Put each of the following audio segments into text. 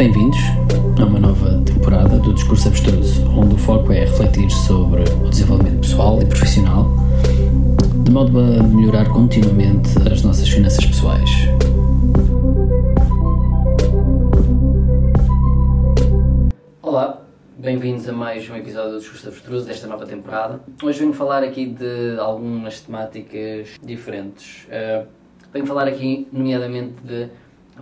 Bem-vindos a uma nova temporada do Discurso Abstruso, onde o foco é refletir sobre o desenvolvimento pessoal e profissional, de modo a melhorar continuamente as nossas finanças pessoais. Olá, bem-vindos a mais um episódio do Discurso Abstruso desta nova temporada. Hoje venho falar aqui de algumas temáticas diferentes. Uh, venho falar aqui, nomeadamente, de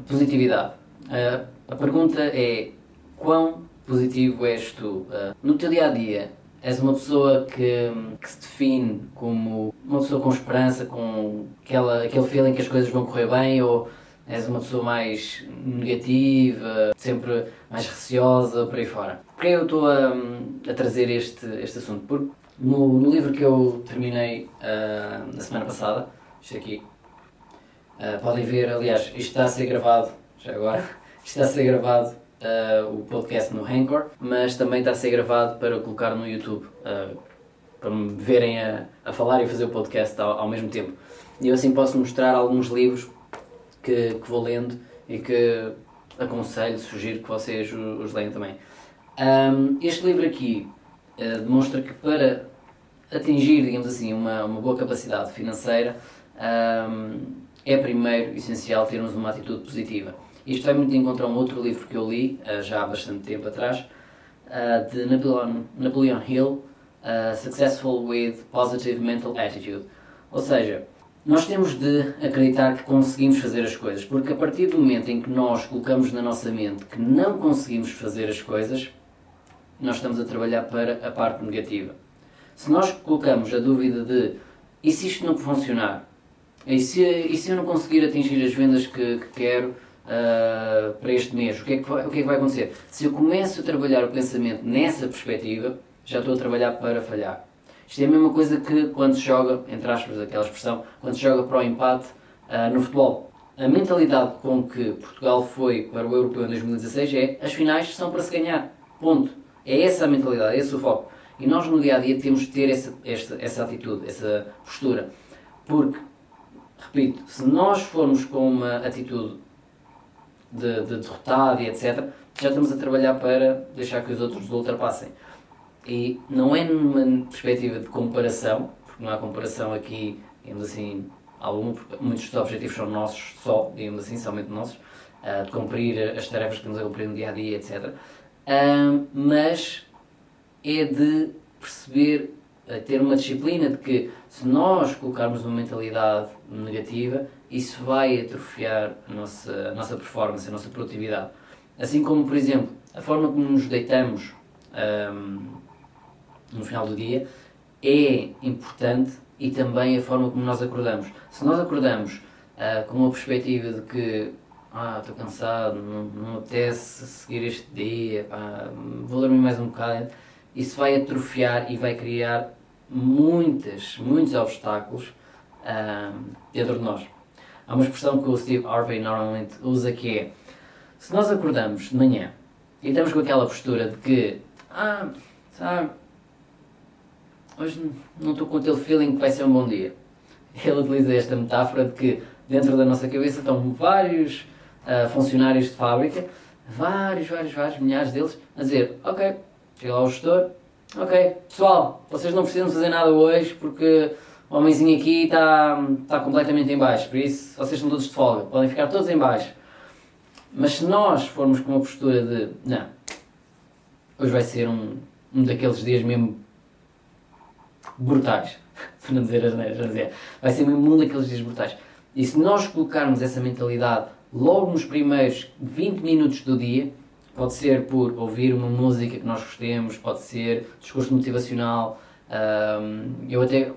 positividade. Uh, a pergunta é: quão positivo és tu? Uh, no teu dia a dia, és uma pessoa que, que, se define como uma pessoa com esperança, com aquela, aquele feeling que as coisas vão correr bem, ou és uma pessoa mais negativa, sempre mais receosa, por aí fora? Porquê eu estou a, a trazer este, este assunto? Porque no, no livro que eu terminei uh, na semana passada, isto aqui, uh, podem ver, aliás, isto está a ser gravado, já agora, Está a ser gravado uh, o podcast no Anchor, mas também está a ser gravado para colocar no YouTube, uh, para me verem a, a falar e fazer o podcast ao, ao, mesmo tempo. E eu assim posso mostrar alguns livros que, que vou lendo e que aconselho, sugiro que vocês os, os leiam também. Um, este livro aqui uh, demonstra que para atingir, digamos assim, uma, uma boa capacidade financeira, um, é primeiro essencial termos uma atitude positiva. Isto vai muito encontrar um outro livro que eu li uh, já há bastante tempo atrás, uh, de Napoleon, Napoleon Hill, uh, Successful with Positive Mental Attitude. Ou seja, nós temos de acreditar que conseguimos fazer as coisas, porque a partir do momento em que nós colocamos na nossa mente que não conseguimos fazer as coisas, nós estamos a trabalhar para a parte negativa. Se nós colocamos a dúvida de e se isto não funcionar? E se, e se eu não conseguir atingir as vendas que, que quero? Uh, para este mês, o que, é que vai, o que é que vai acontecer? Se eu começo a trabalhar o pensamento nessa perspectiva, já estou a trabalhar para falhar. Isto é a mesma coisa que quando se joga, entre aspas, aquela expressão, quando se joga para o empate uh, no futebol. A mentalidade com que Portugal foi para o Europeu em 2016 é as finais são para se ganhar. Ponto. É essa a mentalidade, é esse o foco. E nós no dia a dia temos de ter essa, essa, essa atitude, essa postura. Porque, repito, se nós formos com uma atitude de, de derrotado e etc., já estamos a trabalhar para deixar que os outros nos ultrapassem. E não é numa perspectiva de comparação, porque não há comparação aqui, digamos assim, algum, porque muitos dos objetivos são nossos só, digamos assim, somente nossos, uh, de cumprir as tarefas que temos a cumprir no dia a dia, etc. Uh, mas é de perceber, ter uma disciplina de que se nós colocarmos uma mentalidade negativa, isso vai atrofiar a nossa, a nossa performance, a nossa produtividade. Assim como, por exemplo, a forma como nos deitamos um, no final do dia é importante e também a forma como nós acordamos. Se nós acordamos uh, com uma perspectiva de que ah, estou cansado, não, não apetece seguir este dia, pá, vou dormir mais um bocado, isso vai atrofiar e vai criar muitas, muitos obstáculos um, dentro de nós. Há uma expressão que o Steve Harvey normalmente usa que é se nós acordamos de manhã e estamos com aquela postura de que ah, sabe, hoje não estou com aquele feeling que vai ser um bom dia. Ele utiliza esta metáfora de que dentro da nossa cabeça estão vários uh, funcionários de fábrica, vários, vários, vários, milhares deles, a dizer, ok, chega lá o gestor, ok, pessoal, vocês não precisam fazer nada hoje porque o homenzinho aqui está, está completamente em baixo, por isso vocês estão todos de folga, podem ficar todos em baixo. Mas se nós formos com uma postura de não, hoje vai ser um, um daqueles dias mesmo brutais, para não dizer as neiras, dizer, vai ser mesmo um daqueles dias brutais. E se nós colocarmos essa mentalidade logo nos primeiros 20 minutos do dia, pode ser por ouvir uma música que nós gostemos, pode ser discurso motivacional, um, eu até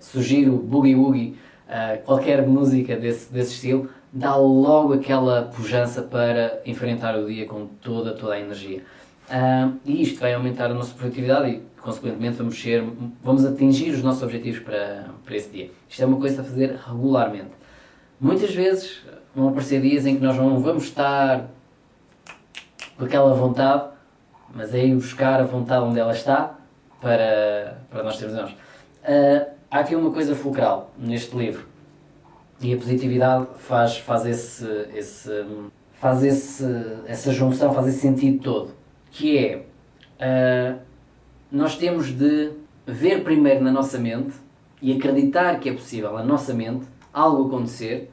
sugiro Boogie Woogie, uh, qualquer música desse, desse estilo, dá logo aquela pujança para enfrentar o dia com toda, toda a energia. Uh, e isto vai aumentar a nossa produtividade e, consequentemente, vamos, ser, vamos atingir os nossos objetivos para, para esse dia. Isto é uma coisa a fazer regularmente. Muitas vezes vão aparecer dias em que nós não vamos estar com aquela vontade, mas é ir buscar a vontade onde ela está para, para nós termos nós. Uh, há aqui uma coisa fulcral neste livro. E a positividade faz, faz esse, esse faz esse, essa junção, faz esse sentido todo, que é uh, nós temos de ver primeiro na nossa mente e acreditar que é possível na nossa mente algo acontecer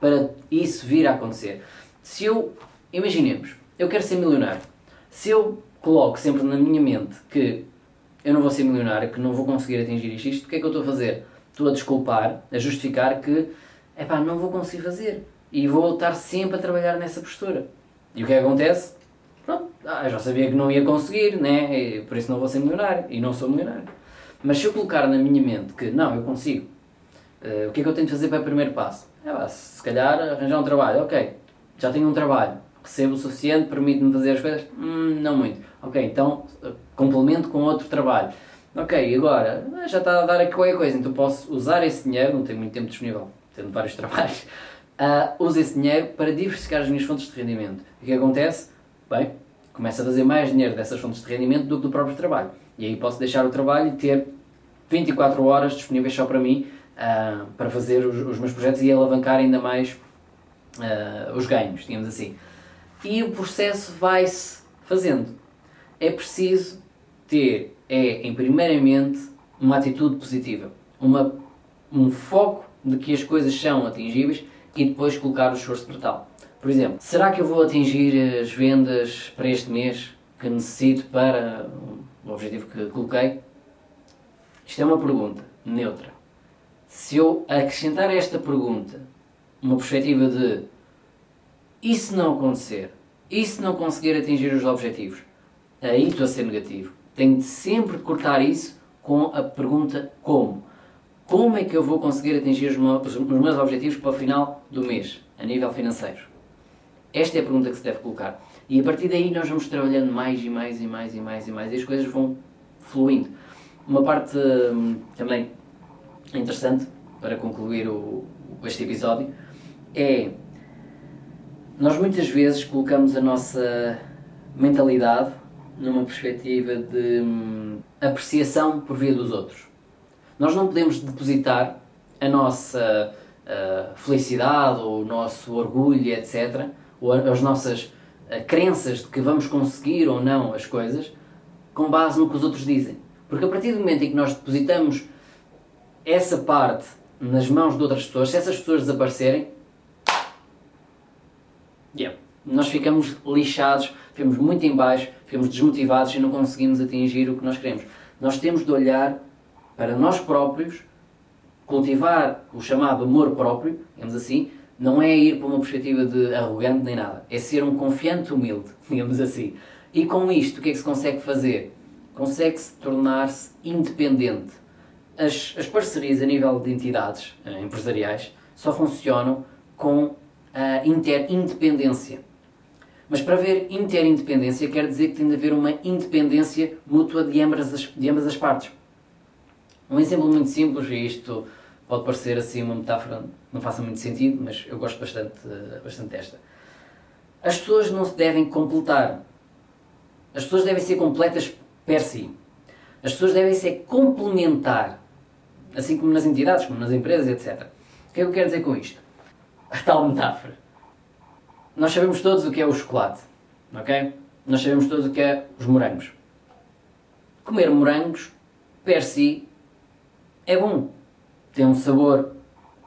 para isso vir a acontecer. Se eu, imaginemos, eu quero ser milionário, se eu coloco sempre na minha mente que eu não vou ser milionário, que não vou conseguir atingir isto, o que é que eu estou a fazer? Estou a desculpar, a justificar que, é pá, não vou conseguir fazer. E vou estar sempre a trabalhar nessa postura. E o que é que acontece? Pronto, ah, já sabia que não ia conseguir, né? E por isso não vou ser milionário. E não sou milionário. Mas se eu colocar na minha mente que, não, eu consigo, uh, o que é que eu tenho de fazer para o primeiro passo? É, pá, se calhar arranjar um trabalho. Ok, já tenho um trabalho recebo o suficiente, permite-me fazer as coisas? Hum, não muito. Ok, então complemento com outro trabalho. Ok, agora já está a dar aqui qualquer coisa, então posso usar esse dinheiro, não tenho muito tempo disponível, tendo vários trabalhos, uh, uso esse dinheiro para diversificar as minhas fontes de rendimento. O que acontece? Bem, começo a fazer mais dinheiro dessas fontes de rendimento do que do próprio trabalho. E aí posso deixar o trabalho e ter 24 horas disponíveis só para mim, uh, para fazer os, os, meus projetos e alavancar ainda mais uh, os ganhos, digamos assim e o processo vai-se fazendo. É preciso ter, é, em primeiramente, uma atitude positiva, uma, um foco de que as coisas são atingíveis e depois colocar o esforço para tal. Por exemplo, será que eu vou atingir as vendas para este mês que necessito para o objetivo que coloquei? Isto é uma pergunta neutra. Se eu acrescentar a esta pergunta uma perspectiva de e se não acontecer? E se não conseguir atingir os objetivos? Aí estou a ser negativo. Tenho de sempre cortar isso com a pergunta como. Como é que eu vou conseguir atingir os meus objetivos para o final do mês, a nível financeiro? Esta é a pergunta que se deve colocar. E a partir daí nós vamos trabalhando mais e mais e mais e mais e mais e as coisas vão fluindo. Uma parte hum, também interessante para concluir o, este episódio é nós muitas vezes colocamos a nossa mentalidade numa perspectiva de hum, apreciação por via dos outros. Nós não podemos depositar a nossa uh, felicidade ou o nosso orgulho, etc., ou as nossas uh, crenças de que vamos conseguir ou não as coisas com base no que os outros dizem. Porque a partir do momento em que nós depositamos essa parte nas mãos de outras pessoas, se essas pessoas desaparecerem, yeah. nós ficamos lixados, ficamos muito em baixo, ficamos desmotivados e não conseguimos atingir o que nós queremos. Nós temos de olhar para nós próprios, cultivar o chamado amor próprio, digamos assim, não é ir para uma perspectiva de arrogante nem nada, é ser um confiante humilde, digamos assim. E com isto, o que é que se consegue fazer? Consegue-se tornar-se independente. As, as parcerias a nível de entidades eh, empresariais só funcionam com uh, interindependência. Mas para haver interindependência quer dizer que tem de haver uma independência mútua de ambas as, de ambas as partes. Um exemplo muito simples, e isto pode parecer assim uma metáfora, não faça muito sentido, mas eu gosto bastante, bastante desta. As pessoas não se devem completar. As pessoas devem ser completas per si. As pessoas devem ser complementar, assim como nas entidades, como nas empresas, etc. O que é que eu quero dizer com isto? A tal metáfora. Nós sabemos todos o que é o chocolate, ok? Nós sabemos todos o que é os morangos. Comer morangos, per si, é bom. Tem um sabor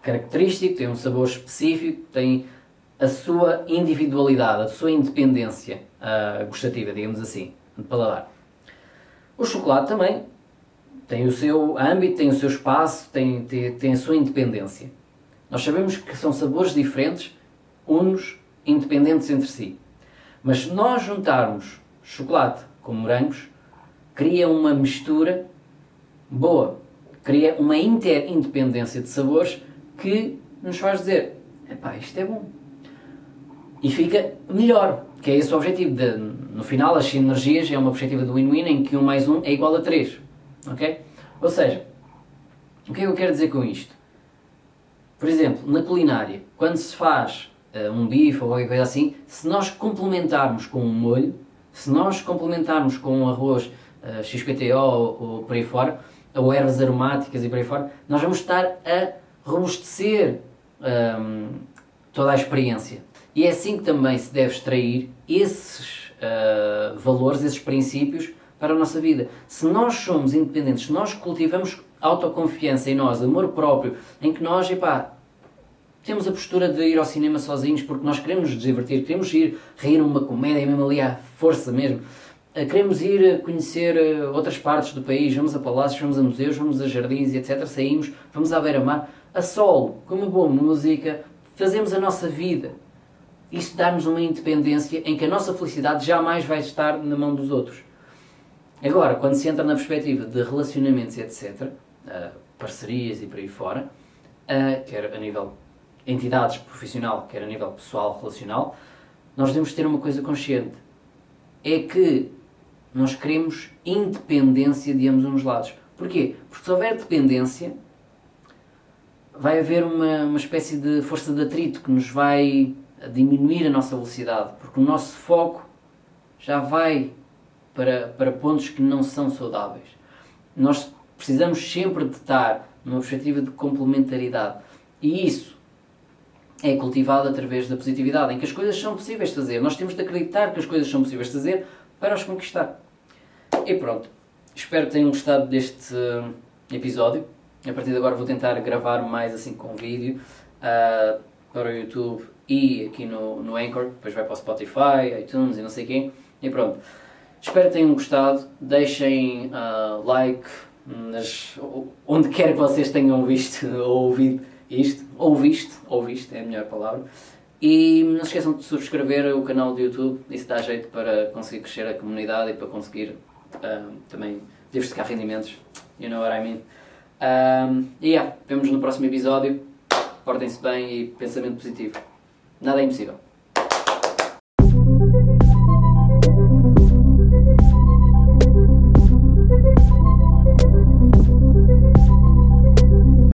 característico, tem um sabor específico, tem a sua individualidade, a sua independência uh, gustativa, digamos assim, de paladar. O chocolate também tem o seu âmbito, tem o seu espaço, tem, tem, tem a sua independência. Nós sabemos que são sabores diferentes, uns independentes entre si. Mas se nós juntarmos chocolate com morangos, cria uma mistura boa, cria uma interindependência de sabores que nos faz dizer: epá, isto é bom. E fica melhor, que é esse o objetivo. De, no final, as sinergias é uma perspectiva do win-win em que 1 mais 1 é igual a 3. Ok? Ou seja, o que é que eu quero dizer com isto? Por exemplo, na culinária, quando se faz uh, um bife ou qualquer coisa assim, se nós complementarmos com um molho, se nós complementarmos com um arroz uh, eh, XPTO ou, ou por aí fora, ou ervas aromáticas e por aí fora, nós vamos estar a robustecer um, ehm, toda a experiência. E é assim que também se deve extrair esses uh, valores, esses princípios para a nossa vida. Se nós somos independentes, se nós cultivamos autoconfiança em nós, amor próprio, em que nós, epá, temos a postura de ir ao cinema sozinhos porque nós queremos nos divertir, queremos ir rir uma comédia, mesmo ali à força mesmo. Eh, queremos ir conhecer eh, outras partes do país, vamos a palácios, vamos a museus, vamos a jardins, etc. Saímos, vamos à beira-mar, a solo, com uma boa música, fazemos a nossa vida. Isso dá-nos uma independência em que a nossa felicidade jamais vai estar na mão dos outros. Agora, quando se entra na perspectiva de relacionamentos, etc., uh, parcerias e por aí fora, uh, quer a nível entidades profissional, quer a nível pessoal, relacional, nós devemos ter uma coisa consciente. É que nós queremos independência de ambos os lados. Porquê? Porque se houver dependência, vai haver uma, uma espécie de força de atrito que nos vai diminuir a nossa velocidade, porque o nosso foco já vai para, para pontos que não são saudáveis. Nós precisamos sempre de estar numa perspectiva de complementaridade. E isso é cultivado através da positividade, em que as coisas são possíveis de fazer. Nós temos de acreditar que as coisas são possíveis de fazer para os conquistar. E pronto. Espero que tenham gostado deste episódio. A partir de agora vou tentar gravar mais assim com vídeo uh, para o YouTube e aqui no, no Anchor. Depois vai para o Spotify, iTunes e não sei quem. E pronto. Espero que tenham gostado. Deixem uh, like nas, onde quer que vocês tenham visto ou ouvido isto, ou visto, ou visto, é a melhor palavra. E não se esqueçam de subscrever o canal do YouTube, isso dá jeito para conseguir crescer a comunidade e para conseguir uh, também diversificar rendimentos. You know what I mean? Um, e yeah, vemos no próximo episódio. Portem-se bem e pensamento positivo. Nada é impossível.